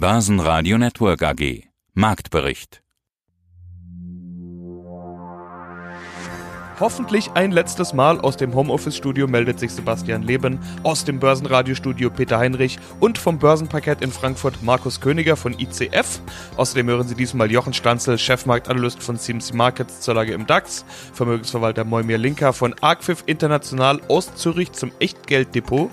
Börsenradio Network AG. Marktbericht. Hoffentlich ein letztes Mal aus dem Homeoffice-Studio meldet sich Sebastian Leben, aus dem Börsenradiostudio Peter Heinrich und vom Börsenparkett in Frankfurt Markus Königer von ICF. Außerdem hören Sie diesmal Jochen Stanzel, Chefmarktanalyst von CMC Markets zur Lage im DAX, Vermögensverwalter Moimir Linker von Arcfif International aus Zürich zum Echtgelddepot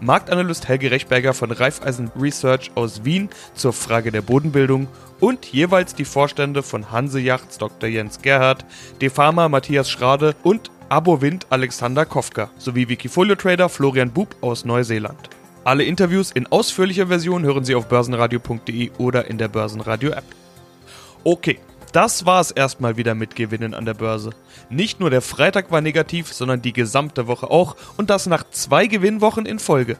Marktanalyst Helge Rechberger von Raiffeisen Research aus Wien zur Frage der Bodenbildung und jeweils die Vorstände von Hanse Yachts Dr. Jens Gerhardt, Defama Matthias Schrade und Abowind Alexander Kofka sowie Wikifolio Trader Florian Bub aus Neuseeland. Alle Interviews in ausführlicher Version hören Sie auf börsenradio.de oder in der Börsenradio App. Okay, das war es erstmal wieder mit Gewinnen an der Börse. Nicht nur der Freitag war negativ, sondern die gesamte Woche auch und das nach zwei Gewinnwochen in Folge.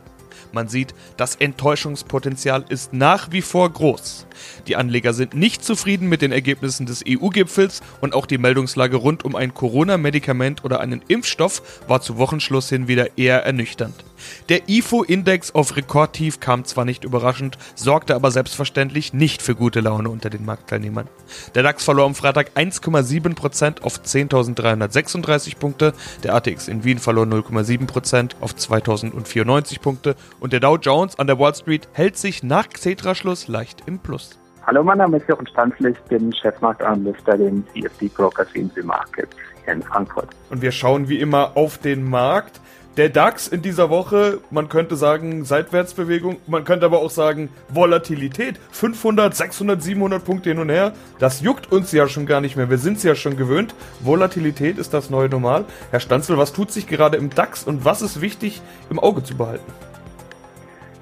Man sieht, das Enttäuschungspotenzial ist nach wie vor groß. Die Anleger sind nicht zufrieden mit den Ergebnissen des EU-Gipfels und auch die Meldungslage rund um ein Corona-Medikament oder einen Impfstoff war zu Wochenschluss hin wieder eher ernüchternd. Der IFO-Index auf Rekordtief kam zwar nicht überraschend, sorgte aber selbstverständlich nicht für gute Laune unter den Marktteilnehmern. Der DAX verlor am Freitag 1,7% auf 10.336 Punkte, der ATX in Wien verlor 0,7% auf 2.094 Punkte und der Dow Jones an der Wall Street hält sich nach Xetra-Schluss leicht im Plus. Hallo, mein Name ist Jochen Stanzl, ich bin Chefmarktanalyst bei den CFD Brokers CNC Markets hier in Frankfurt. Und wir schauen wie immer auf den Markt. Der DAX in dieser Woche, man könnte sagen Seitwärtsbewegung, man könnte aber auch sagen Volatilität. 500, 600, 700 Punkte hin und her. Das juckt uns ja schon gar nicht mehr. Wir sind es ja schon gewöhnt. Volatilität ist das neue Normal. Herr Stanzel, was tut sich gerade im DAX und was ist wichtig im Auge zu behalten?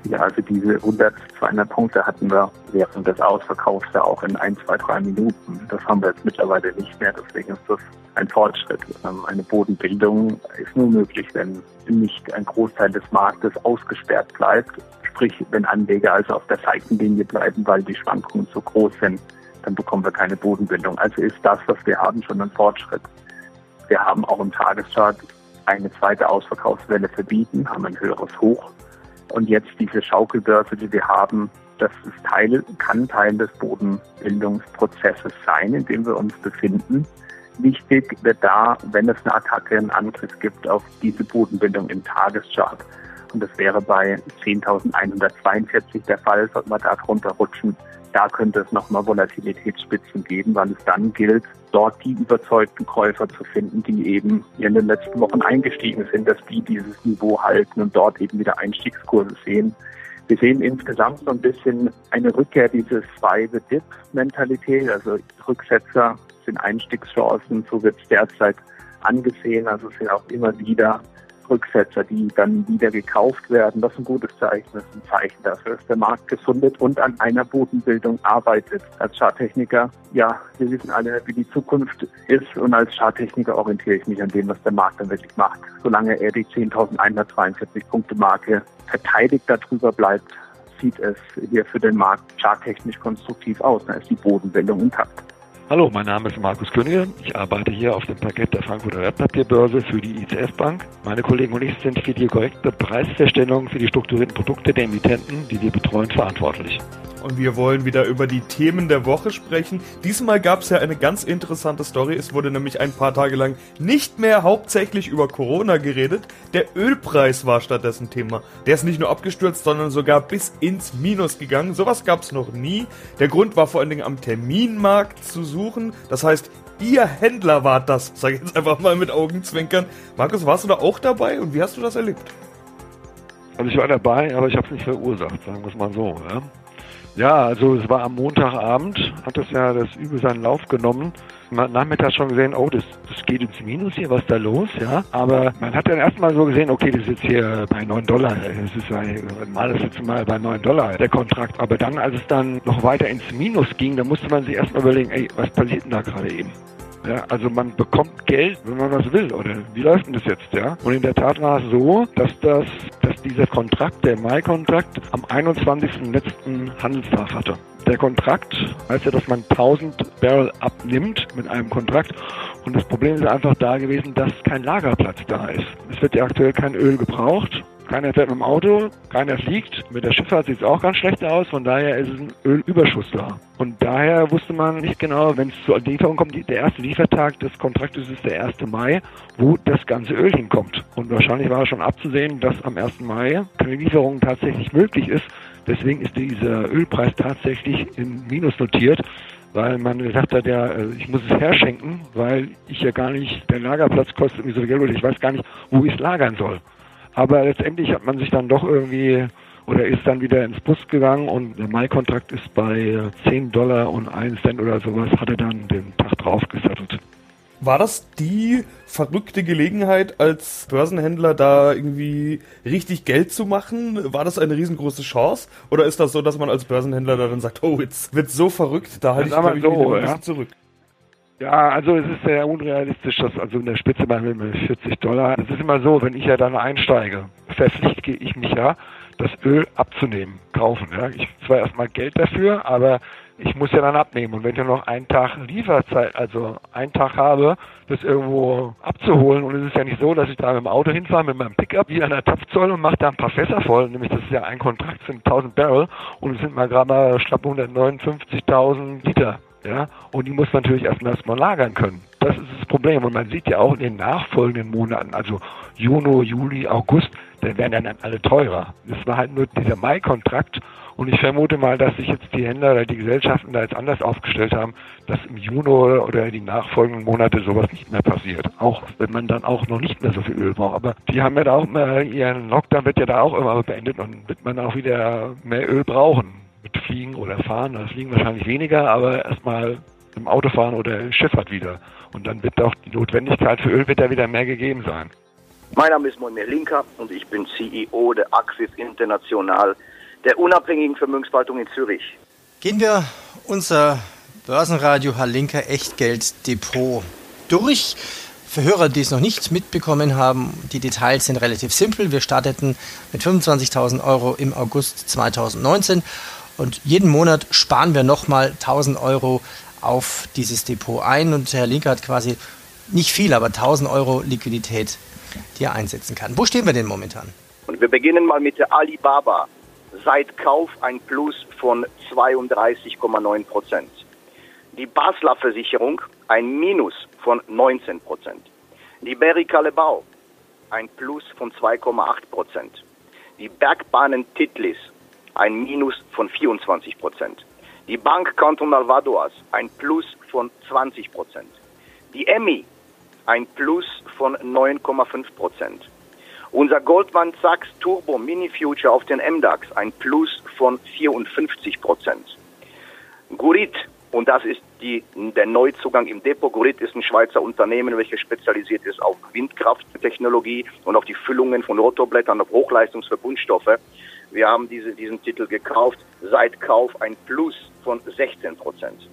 Ja, also diese 100, 200 Punkte hatten wir während des Ausverkaufs ja auch in ein, zwei, drei Minuten. Das haben wir jetzt mittlerweile nicht mehr. Deswegen ist das ein Fortschritt. Ähm, eine Bodenbildung ist nur möglich, wenn nicht ein Großteil des Marktes ausgesperrt bleibt. Sprich, wenn Anleger also auf der Seitenlinie bleiben, weil die Schwankungen zu groß sind, dann bekommen wir keine Bodenbildung. Also ist das, was wir haben, schon ein Fortschritt. Wir haben auch im Tageschart eine zweite Ausverkaufswelle verbieten, haben ein höheres Hoch. Und jetzt diese Schaukelbörse, die wir haben, das ist Teil, kann Teil des Bodenbildungsprozesses sein, in dem wir uns befinden. Wichtig wird da, wenn es eine Attacke, einen Angriff gibt auf diese Bodenbildung im Tageschart. Und das wäre bei 10.142 der Fall, sollte man da drunter rutschen. Da könnte es nochmal Volatilitätsspitzen geben, weil es dann gilt, dort die überzeugten Käufer zu finden, die eben in den letzten Wochen eingestiegen sind, dass die dieses Niveau halten und dort eben wieder Einstiegskurse sehen. Wir sehen insgesamt so ein bisschen eine Rückkehr dieses Buy-the-Dip-Mentalität, also Rücksetzer sind Einstiegschancen, so wird es derzeit angesehen. Also es sind auch immer wieder Rücksetzer, die dann wieder gekauft werden. Das ist ein gutes Zeichen. Das ist ein Zeichen dafür, dass der Markt gesundet und an einer Bodenbildung arbeitet. Als Charttechniker, ja, wir wissen alle, wie die Zukunft ist und als Charttechniker orientiere ich mich an dem, was der Markt dann wirklich macht. Solange er die 10.142 Punkte Marke verteidigt darüber bleibt, sieht es hier für den Markt charttechnisch konstruktiv aus. Da ist die Bodenbildung intakt. Hallo, mein Name ist Markus Könige. Ich arbeite hier auf dem Parkett der Frankfurter Wertpapierbörse für die ICF Bank. Meine Kollegen und ich sind für die korrekte Preisfeststellung für die strukturierten Produkte der Emittenten, die wir betreuen, verantwortlich und wir wollen wieder über die Themen der Woche sprechen. Diesmal gab es ja eine ganz interessante Story. Es wurde nämlich ein paar Tage lang nicht mehr hauptsächlich über Corona geredet. Der Ölpreis war stattdessen Thema. Der ist nicht nur abgestürzt, sondern sogar bis ins Minus gegangen. Sowas gab es noch nie. Der Grund war vor allen Dingen am Terminmarkt zu suchen. Das heißt, ihr Händler wart das. Sag ich jetzt einfach mal mit Augenzwinkern. Markus, warst du da auch dabei und wie hast du das erlebt? Also ich war dabei, aber ich habe es nicht verursacht, sagen wir es mal so. Ja? Ja, also es war am Montagabend, hat es ja das Übel seinen Lauf genommen. Nachmittags schon gesehen, oh, das, das geht ins Minus hier, was ist da los, ja. Aber man hat dann erstmal so gesehen, okay, das ist jetzt hier bei 9 Dollar. Das ist mal das jetzt mal bei 9 Dollar, der Kontrakt. Aber dann, als es dann noch weiter ins Minus ging, da musste man sich erstmal überlegen, ey, was passiert denn da gerade eben? Ja, also man bekommt Geld, wenn man was will, oder wie läuft denn das jetzt, ja? Und in der Tat war es so, dass das, dass dieser Kontrakt, der Mai-Kontrakt, am 21. letzten Handelstag hatte. Der Kontrakt heißt ja, dass man 1000 Barrel abnimmt mit einem Kontrakt. Und das Problem ist einfach da gewesen, dass kein Lagerplatz da ist. Es wird ja aktuell kein Öl gebraucht Keiner fährt mit dem Auto, keiner fliegt. Mit der Schifffahrt sieht es auch ganz schlecht aus. Von daher ist es ein Ölüberschuss da. Und daher wusste man nicht genau, wenn es zur Lieferung kommt, der erste Liefertag des Kontraktes ist der 1. Mai, wo das ganze Öl hinkommt. Und wahrscheinlich war schon abzusehen, dass am 1. Mai keine Lieferung tatsächlich möglich ist. Deswegen ist dieser Ölpreis tatsächlich in Minus notiert weil man gesagt hat, ja, äh, ich muss es herschenken, weil ich ja gar nicht, der Lagerplatz kostet mir so viel Geld oder ich weiß gar nicht, wo ich es lagern soll. Aber letztendlich hat man sich dann doch irgendwie oder ist dann wieder ins Bus gegangen und der Mai-Kontrakt ist bei 10 Dollar und 1 Cent oder sowas, hat er dann den Tag drauf gesattelt. War das die verrückte Gelegenheit, als Börsenhändler da irgendwie richtig Geld zu machen? War das eine riesengroße Chance? Oder ist das so, dass man als Börsenhändler da dann sagt, oh, jetzt wird so verrückt, da halte ich, ich, so, ein bisschen ja. zurück? Ja, also es ist sehr unrealistisch, dass also in der Spitze bei mir 40 Dollar. Es ist immer so, wenn ich ja dann einsteige, verpflichte ich mich ja, das Öl abzunehmen, kaufen. Ja. Ich zwar erstmal Geld dafür, aber ich muss ja dann abnehmen. Und wenn ich noch einen Tag Lieferzeit, also einen Tag habe, das irgendwo abzuholen, und es ist ja nicht so, dass ich da mit dem Auto hinfahre, mit meinem Pickup wie an der Tapfzoll und mache da ein paar Fässer voll, nämlich das ist ja ein Kontrakt, sind 1000 Barrel und es sind mal gerade mal schlapp 159.000 Liter. Ja, und die muss man natürlich erstmal erstmal lagern können. Das ist das Problem. Und man sieht ja auch in den nachfolgenden Monaten, also Juni, Juli, August, dann werden dann alle teurer. Das war halt nur dieser Mai-Kontrakt. Und ich vermute mal, dass sich jetzt die Händler oder die Gesellschaften da jetzt anders aufgestellt haben, dass im Juni oder die nachfolgenden Monate sowas nicht mehr passiert. Auch wenn man dann auch noch nicht mehr so viel Öl braucht. Aber die haben ja da auch mal, ihren Lockdown wird ja da auch immer beendet und wird man auch wieder mehr Öl brauchen mit Fliegen oder Fahren. Das Fliegen wahrscheinlich weniger, aber erstmal im Auto fahren oder Schifffahrt wieder. Und dann wird auch die Notwendigkeit für Öl wird da wieder mehr gegeben sein. Mein Name ist Moimir Linker und ich bin CEO der Axis International, der unabhängigen Vermögensverwaltung in Zürich. Gehen wir unser Börsenradio Halinka Echtgeld Depot durch. Für Hörer, die es noch nicht mitbekommen haben, die Details sind relativ simpel. Wir starteten mit 25.000 Euro im August 2019 und jeden Monat sparen wir nochmal 1000 Euro auf dieses Depot ein. Und Herr Linker hat quasi nicht viel, aber 1000 Euro Liquidität, die er einsetzen kann. Wo stehen wir denn momentan? Und wir beginnen mal mit der Alibaba. Seit Kauf ein Plus von 32,9 Prozent. Die Basler Versicherung ein Minus von 19 Prozent. Die Berry Calebau ein Plus von 2,8 Prozent. Die Bergbahnen Titlis ein Minus von 24 Prozent. Die Bank Cantonal Vadoas ein Plus von 20 Prozent. Die EMI ein Plus von 9,5 Prozent. Unser Goldman Sachs Turbo Mini Future auf den MDAX ein Plus von 54 Prozent. Gurit, und das ist die, der Neuzugang im Depot. Gurit ist ein Schweizer Unternehmen, welches spezialisiert ist auf Windkrafttechnologie und auf die Füllungen von Rotorblättern auf Hochleistungsverbundstoffe. Wir haben diese, diesen Titel gekauft, seit Kauf ein Plus von 16 Prozent.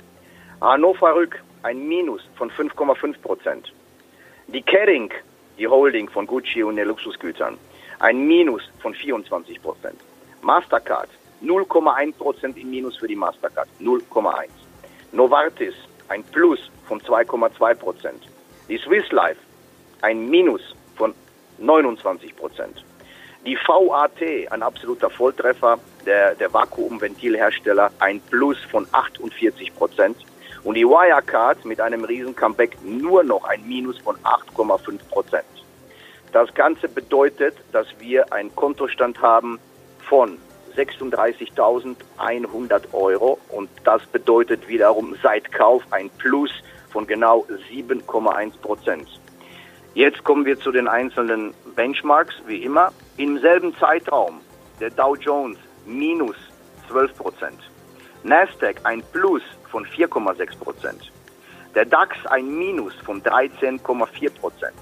Hannover Rück ein Minus von 5,5 Prozent. Die Kering, die Holding von Gucci und den Luxusgütern, ein Minus von 24 Prozent. Mastercard 0,1 Prozent im Minus für die Mastercard, 0,1. Novartis ein Plus von 2,2 Prozent. Die Swiss Life ein Minus von 29 Prozent. Die VAT, ein absoluter Volltreffer, der, der Vakuumventilhersteller, ein Plus von 48 Prozent. Und die Wirecard mit einem riesen Comeback nur noch ein Minus von 8,5 Prozent. Das Ganze bedeutet, dass wir einen Kontostand haben von 36.100 Euro und das bedeutet wiederum seit Kauf ein Plus von genau 7,1 Prozent. Jetzt kommen wir zu den einzelnen Benchmarks, wie immer. Im selben Zeitraum der Dow Jones minus 12 Prozent. Nasdaq ein Plus von 4,6 Prozent. Der DAX ein Minus von 13,4 Prozent.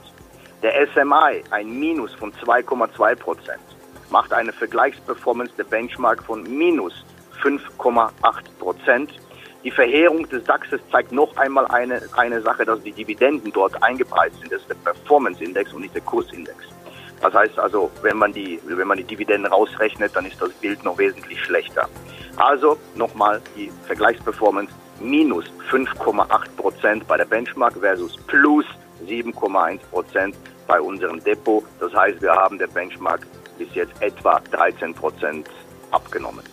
Der SMI ein Minus von 2,2 Prozent. Macht eine Vergleichsperformance der Benchmark von minus 5,8 Prozent. Die Verheerung des DAXes zeigt noch einmal eine, eine Sache, dass die Dividenden dort eingepreist sind. Das ist der Performance-Index und nicht der Kursindex. Das heißt also, wenn man die, wenn man die Dividenden rausrechnet, dann ist das Bild noch wesentlich schlechter. Also nochmal die Vergleichsperformance minus 5,8 Prozent bei der Benchmark versus plus 7,1 Prozent bei unserem Depot. Das heißt, wir haben der Benchmark bis jetzt etwa 13 Prozent abgenommen.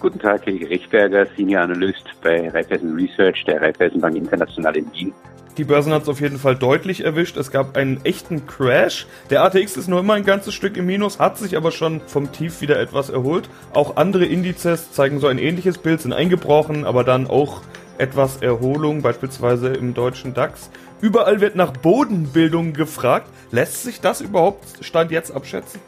Guten Tag, Helge Richtberger, Senior Analyst bei Raiffeisen Research der Raiffeisenbank International in Wien. Die Börsen hat es auf jeden Fall deutlich erwischt. Es gab einen echten Crash. Der ATX ist nur immer ein ganzes Stück im Minus, hat sich aber schon vom Tief wieder etwas erholt. Auch andere Indizes zeigen so ein ähnliches Bild, sind eingebrochen, aber dann auch etwas Erholung, beispielsweise im deutschen DAX. Überall wird nach Bodenbildung gefragt. Lässt sich das überhaupt Stand jetzt abschätzen?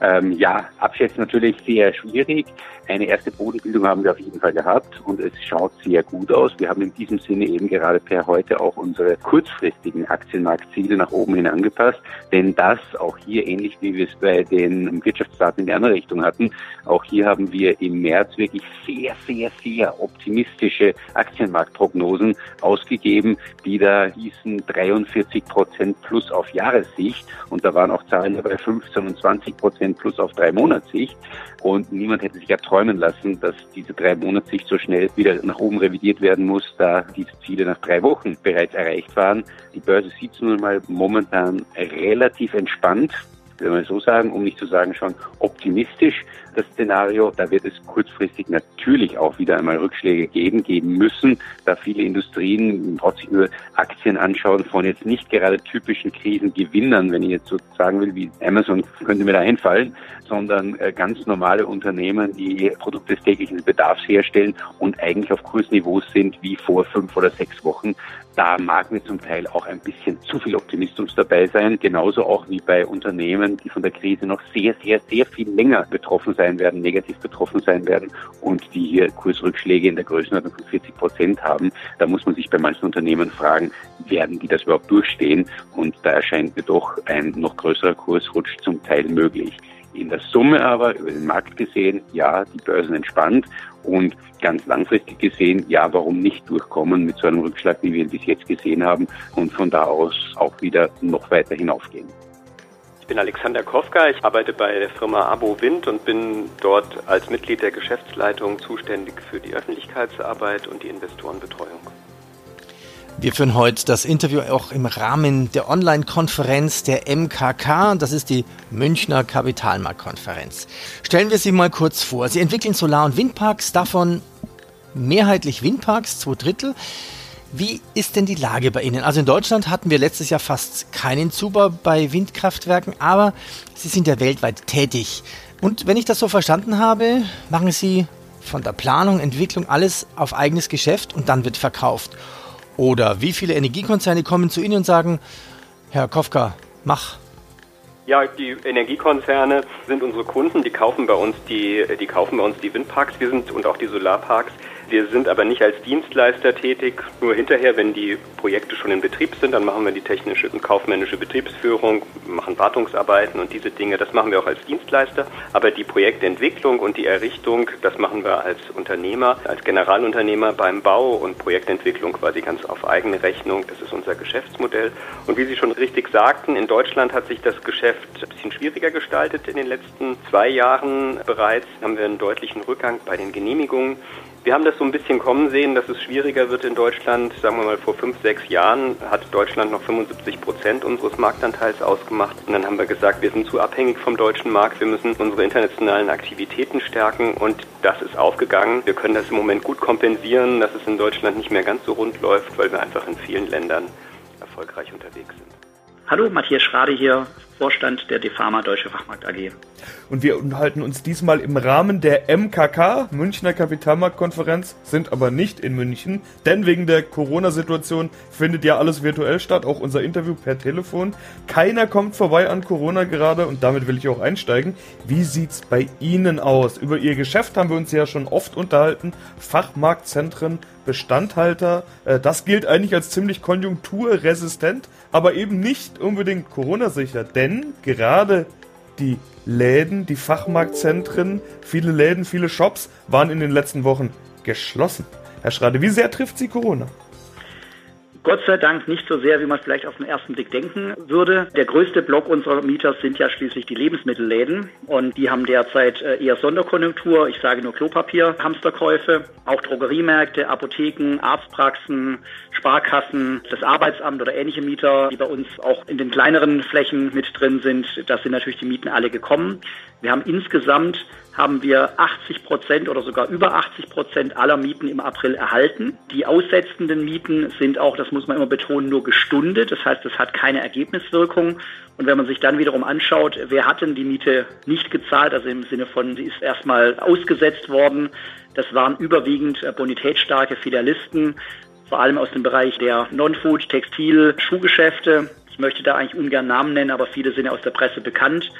Ähm, ja, abschätzen natürlich sehr schwierig. Eine erste Bodenbildung haben wir auf jeden Fall gehabt und es schaut sehr gut aus. Wir haben in diesem Sinne eben gerade per heute auch unsere kurzfristigen Aktienmarktziele nach oben hin angepasst, denn das auch hier ähnlich wie wir es bei den Wirtschaftsdaten in die andere Richtung hatten, auch hier haben wir im März wirklich sehr, sehr, sehr optimistische Aktienmarktprognosen ausgegeben, die da hießen 43 Prozent plus auf Jahressicht und da waren auch Zahlen dabei 15 und 20 Prozent plus auf drei Monatssicht und niemand hätte sich ja träumen lassen, dass diese drei Monatssicht so schnell wieder nach oben revidiert werden muss, da diese Ziele nach drei Wochen bereits erreicht waren. Die Börse sieht nun mal momentan relativ entspannt wenn wir so sagen, um nicht zu sagen schon optimistisch, das Szenario. Da wird es kurzfristig natürlich auch wieder einmal Rückschläge geben, geben müssen, da viele Industrien trotzdem nur Aktien anschauen von jetzt nicht gerade typischen Krisengewinnern, wenn ich jetzt so sagen will, wie Amazon könnte mir da einfallen, sondern äh, ganz normale Unternehmen, die Produkte des täglichen Bedarfs herstellen und eigentlich auf Kursniveaus sind wie vor fünf oder sechs Wochen. Da mag mir zum Teil auch ein bisschen zu viel Optimismus dabei sein, genauso auch wie bei Unternehmen, die von der Krise noch sehr, sehr, sehr viel länger betroffen sein werden, negativ betroffen sein werden und die hier Kursrückschläge in der Größenordnung von 40 Prozent haben. Da muss man sich bei manchen Unternehmen fragen, werden die das überhaupt durchstehen? Und da erscheint mir doch ein noch größerer Kursrutsch zum Teil möglich. In der Summe aber über den Markt gesehen, ja, die Börsen entspannt und ganz langfristig gesehen, ja, warum nicht durchkommen mit so einem Rückschlag, wie wir ihn bis jetzt gesehen haben und von da aus auch wieder noch weiter hinaufgehen. Ich bin Alexander Kofka, ich arbeite bei der Firma Abo Wind und bin dort als Mitglied der Geschäftsleitung zuständig für die Öffentlichkeitsarbeit und die Investorenbetreuung. Wir führen heute das Interview auch im Rahmen der Online-Konferenz der MKK. Das ist die Münchner Kapitalmarktkonferenz. Stellen wir Sie mal kurz vor. Sie entwickeln Solar- und Windparks, davon mehrheitlich Windparks, zwei Drittel. Wie ist denn die Lage bei Ihnen? Also in Deutschland hatten wir letztes Jahr fast keinen Zubau bei Windkraftwerken, aber Sie sind ja weltweit tätig. Und wenn ich das so verstanden habe, machen Sie von der Planung, Entwicklung alles auf eigenes Geschäft und dann wird verkauft. Oder wie viele Energiekonzerne kommen zu Ihnen und sagen, Herr Kofka, mach. Ja, die Energiekonzerne sind unsere Kunden, die kaufen bei uns die, die kaufen bei uns die Windparks, wir sind und auch die Solarparks. Wir sind aber nicht als Dienstleister tätig. Nur hinterher, wenn die Projekte schon in Betrieb sind, dann machen wir die technische und kaufmännische Betriebsführung, machen Wartungsarbeiten und diese Dinge. Das machen wir auch als Dienstleister. Aber die Projektentwicklung und die Errichtung, das machen wir als Unternehmer, als Generalunternehmer beim Bau und Projektentwicklung quasi ganz auf eigene Rechnung. Das ist unser Geschäftsmodell. Und wie Sie schon richtig sagten, in Deutschland hat sich das Geschäft ein bisschen schwieriger gestaltet in den letzten zwei Jahren bereits. Haben wir einen deutlichen Rückgang bei den Genehmigungen. Wir haben das so ein bisschen kommen sehen, dass es schwieriger wird in Deutschland. Sagen wir mal, vor fünf, sechs Jahren hat Deutschland noch 75 Prozent unseres Marktanteils ausgemacht. Und dann haben wir gesagt, wir sind zu abhängig vom deutschen Markt. Wir müssen unsere internationalen Aktivitäten stärken. Und das ist aufgegangen. Wir können das im Moment gut kompensieren, dass es in Deutschland nicht mehr ganz so rund läuft, weil wir einfach in vielen Ländern erfolgreich unterwegs sind. Hallo, Matthias Schrade hier, Vorstand der DeFarma Deutsche Fachmarkt AG. Und wir unterhalten uns diesmal im Rahmen der MKK, Münchner Kapitalmarktkonferenz, sind aber nicht in München, denn wegen der Corona-Situation findet ja alles virtuell statt, auch unser Interview per Telefon. Keiner kommt vorbei an Corona gerade und damit will ich auch einsteigen. Wie sieht's bei Ihnen aus? Über Ihr Geschäft haben wir uns ja schon oft unterhalten. Fachmarktzentren, Bestandhalter, äh, das gilt eigentlich als ziemlich konjunkturresistent, aber eben nicht unbedingt Corona-sicher, denn gerade die Läden, die Fachmarktzentren, viele Läden, viele Shops waren in den letzten Wochen geschlossen. Herr Schrade, wie sehr trifft Sie Corona? Gott sei Dank nicht so sehr, wie man es vielleicht auf den ersten Blick denken würde. Der größte Block unserer Mieter sind ja schließlich die Lebensmittelläden und die haben derzeit äh, eher Sonderkonjunktur. Ich sage nur Klopapier, Hamsterkäufe, auch Drogeriemärkte, Apotheken, Arztpraxen, Sparkassen, das Arbeitsamt oder ähnliche Mieter, die bei uns auch in den kleineren Flächen mit drin sind. Da sind natürlich die Mieten alle gekommen. Wir haben insgesamt haben wir 80 Prozent oder sogar über 80 Prozent aller Mieten im April erhalten. Die aussetzenden Mieten sind auch, das muss man immer betonen, nur gestundet. Das heißt, es hat keine Ergebniswirkung. Und wenn man sich dann wiederum anschaut, wer hat denn die Miete nicht gezahlt, also im Sinne von, sie ist erstmal ausgesetzt worden, das waren überwiegend äh, bonitätsstarke Filialisten, vor allem aus dem Bereich der Non-Food, Textil, Schuhgeschäfte. Ich möchte da eigentlich ungern Namen nennen, aber viele sind ja aus der Presse bekannt.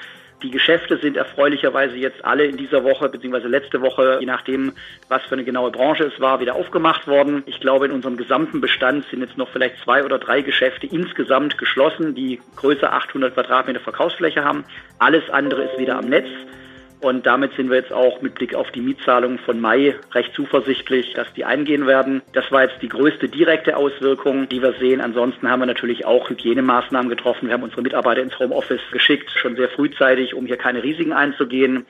Die Geschäfte sind erfreulicherweise jetzt alle in dieser Woche bzw. letzte Woche, je nachdem, was für eine genaue Branche es war, wieder aufgemacht worden. Ich glaube, in unserem gesamten Bestand sind jetzt noch vielleicht zwei oder drei Geschäfte insgesamt geschlossen, die größer 800 Quadratmeter Verkaufsfläche haben. Alles andere ist wieder am Netz. Und damit sind wir jetzt auch mit Blick auf die Mietzahlungen von Mai recht zuversichtlich, dass die eingehen werden. Das war jetzt die größte direkte Auswirkung, die wir sehen. Ansonsten haben wir natürlich auch Hygienemaßnahmen getroffen. Wir haben unsere Mitarbeiter ins Homeoffice geschickt, schon sehr frühzeitig, um hier keine Risiken einzugehen.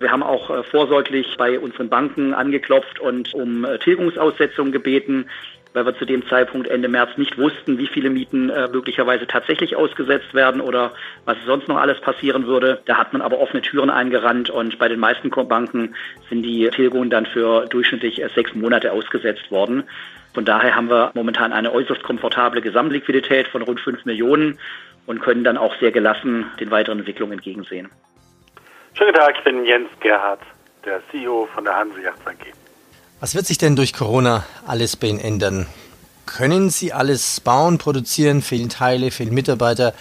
Wir haben auch äh, vorsorglich bei unseren Banken angeklopft und um äh, Tilgungsaussetzung gebeten weil wir zu dem Zeitpunkt Ende März nicht wussten, wie viele Mieten äh, möglicherweise tatsächlich ausgesetzt werden oder was sonst noch alles passieren würde. Da hat man aber offene Türen eingerannt und bei den meisten Banken sind die Tilgungen dann für durchschnittlich äh, sechs Monate ausgesetzt worden. Von daher haben wir momentan eine äußerst komfortable Gesamtliquidität von rund fünf Millionen und können dann auch sehr gelassen den weiteren Entwicklungen entgegensehen. Schönen Tag, ich bin Jens Gerhardt, der CEO von der Hanse Yachts AG. Was wird sich denn durch Corona alles bei Ihnen ändern? Können Sie alles bauen, produzieren? Fehlen Teile, fehlen Mitarbeiter?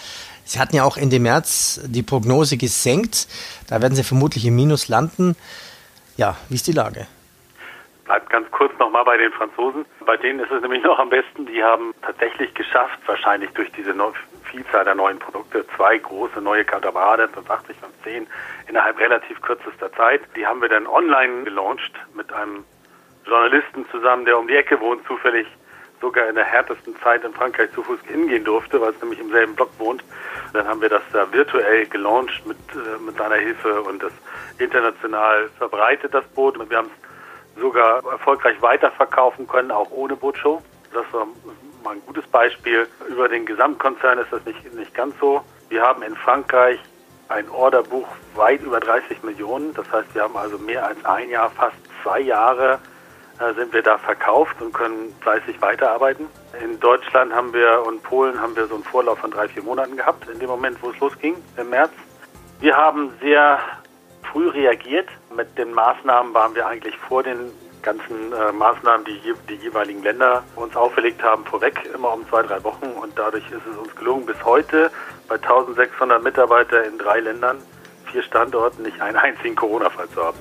Sie hatten ja auch Ende März die Prognose gesenkt. Da werden Sie vermutlich im Minus landen. Ja, wie ist die Lage? Bleibt ganz kurz nochmal bei den Franzosen. Bei denen ist es nämlich noch am besten. Die haben tatsächlich geschafft, wahrscheinlich durch diese Vielzahl der neuen Produkte, zwei große neue Katamarane, 580, 510, innerhalb relativ kürzester Zeit. Die haben wir dann online gelauncht mit einem Journalisten zusammen, der um die Ecke wohnt, zufällig sogar in der härtesten Zeit in Frankreich zu Fuß hingehen durfte, weil es nämlich im selben Block wohnt. Dann haben wir das da virtuell gelauncht mit, äh, mit seiner Hilfe und das international verbreitet, das Boot. Und wir haben es sogar erfolgreich weiterverkaufen können, auch ohne Bootshow. Das war mal ein gutes Beispiel. Über den Gesamtkonzern ist das nicht, nicht ganz so. Wir haben in Frankreich ein Orderbuch weit über 30 Millionen. Das heißt, wir haben also mehr als ein Jahr, fast zwei Jahre sind wir da verkauft und können fleißig weiterarbeiten. In Deutschland haben wir und Polen haben wir so einen Vorlauf von drei, vier Monaten gehabt, in dem Moment, wo es losging, im März. Wir haben sehr früh reagiert. Mit den Maßnahmen waren wir eigentlich vor den ganzen äh, Maßnahmen, die die jeweiligen Länder uns auferlegt haben, vorweg, immer um zwei, drei Wochen. Und dadurch ist es uns gelungen, bis heute bei 1600 Mitarbeitern in drei Ländern, vier Standorten, nicht einen einzigen Corona-Fall zu haben.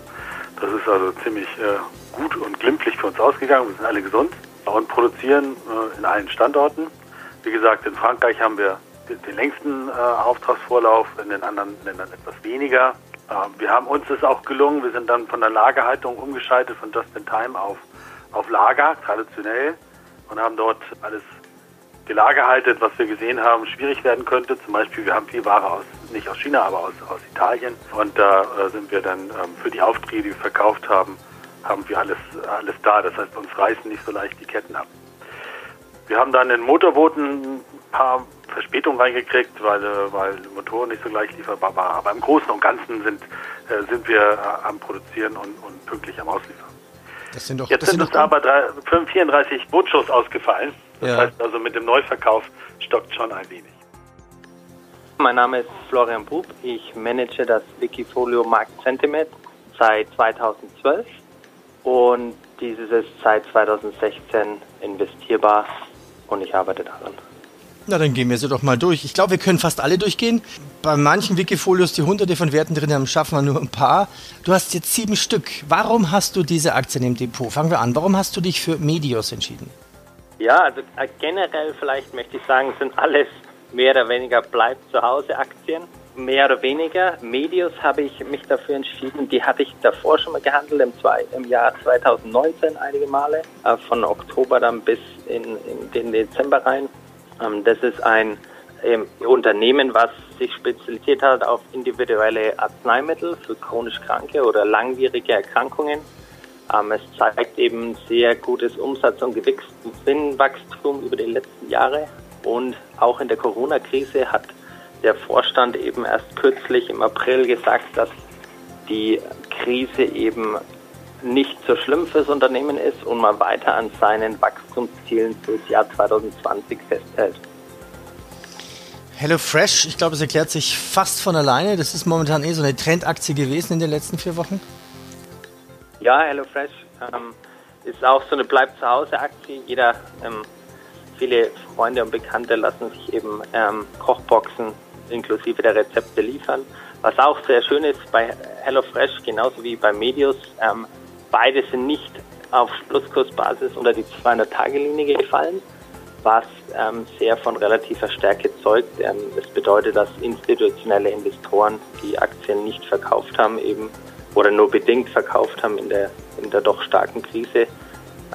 Das ist also ziemlich äh, gut und glimpflich für uns ausgegangen. Wir sind alle gesund und produzieren äh, in allen Standorten. Wie gesagt, in Frankreich haben wir den längsten äh, Auftragsvorlauf, in den anderen Ländern etwas weniger. Äh, wir haben uns es auch gelungen, wir sind dann von der Lagerhaltung umgeschaltet von Just in Time auf, auf Lager, traditionell, und haben dort alles gelagerhaltet, was wir gesehen haben, schwierig werden könnte. Zum Beispiel, wir haben viel Ware aus, nicht aus China, aber aus, aus Italien. Und da äh, sind wir dann ähm, für die Aufträge, die wir verkauft haben, haben wir alles, alles da. Das heißt, uns reißen nicht so leicht die Ketten ab. Wir haben dann in Motorbooten ein paar Verspätungen reingekriegt, weil, äh, weil Motoren nicht so gleich lieferbar waren. Aber im Großen und Ganzen sind, äh, sind wir äh, am Produzieren und, und pünktlich am Ausliefern. Das sind doch, Jetzt das sind, sind uns aber drei, 34 Bootshows ausgefallen. Das Ja. heißt also, mit dem Neuverkauf stockt schon ein wenig. Mein Name ist Florian Bub. Ich manage das Wikifolio Markt Sentiment seit 2012 und dieses ist seit 2016 investierbar und ich arbeite daran. Na, dann gehen wir sie doch mal durch. Ich glaube, wir können fast alle durchgehen. Bei manchen Wikifolios, die hunderte von Werten drin haben, schaffen wir nur ein paar. Du hast jetzt sieben Stück. Warum hast du diese Aktien im Depot? Fangen wir an. Warum hast du dich für Medios entschieden? Ja, also äh, generell vielleicht möchte ich sagen, sind alles mehr oder weniger Bleib zu Hause Aktien. mehr oder weniger. Medios habe ich mich dafür entschieden. Die hatte ich davor schon mal gehandelt, im, zwei, im Jahr 2019 einige Male, äh, von Oktober dann bis in, in den Dezember rein. Ähm, das ist ein ähm, Unternehmen, was sich spezialisiert hat auf individuelle Arzneimittel für chronisch Kranke oder langwierige Erkrankungen. Ähm, es zeigt eben sehr gutes Umsatz- und Gewinnwachstum über die letzten Jahre. Und auch in der Corona-Krise hat der Vorstand eben erst kürzlich im April gesagt, dass die Krise eben nicht so schlimm fürs Unternehmen ist und man weiter an seinen Wachstumszielen fürs Jahr 2020 festhält. HelloFresh, ich glaube, es erklärt sich fast von alleine. Das ist momentan eh so eine Trendaktie gewesen in den letzten vier Wochen. Ja, HelloFresh ähm, ist auch so eine Bleib-zu-Hause-Aktie. Jeder, ähm, viele Freunde und Bekannte lassen sich eben ähm, Kochboxen inklusive der Rezepte liefern. Was auch sehr schön ist bei HelloFresh, genauso wie bei Medius, ähm, beide sind nicht auf Schlusskursbasis unter die 200-Tage-Linie gefallen, was ähm, sehr von relativer Stärke zeugt. Ähm, das bedeutet, dass institutionelle Investoren die Aktien nicht verkauft haben, eben oder nur bedingt verkauft haben in der, in der doch starken Krise,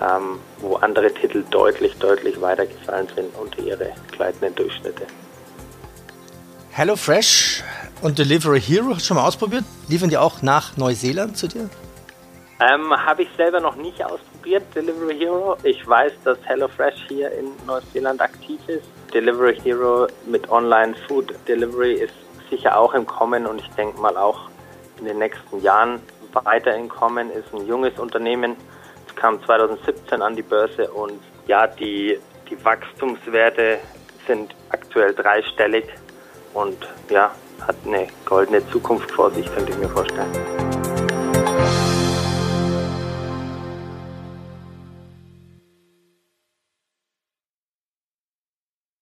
ähm, wo andere Titel deutlich, deutlich weitergefallen sind unter ihre gleitenden Durchschnitte. HelloFresh und Delivery Hero schon mal ausprobiert? Liefern die auch nach Neuseeland zu dir? Ähm, Habe ich selber noch nicht ausprobiert, Delivery Hero. Ich weiß, dass HelloFresh hier in Neuseeland aktiv ist. Delivery Hero mit Online Food Delivery ist sicher auch im Kommen und ich denke mal auch in den nächsten Jahren weiter im Kommen. Ist ein junges Unternehmen. Es kam 2017 an die Börse und ja, die, die Wachstumswerte sind aktuell dreistellig und ja, hat eine goldene Zukunft vor sich, könnte ich mir vorstellen.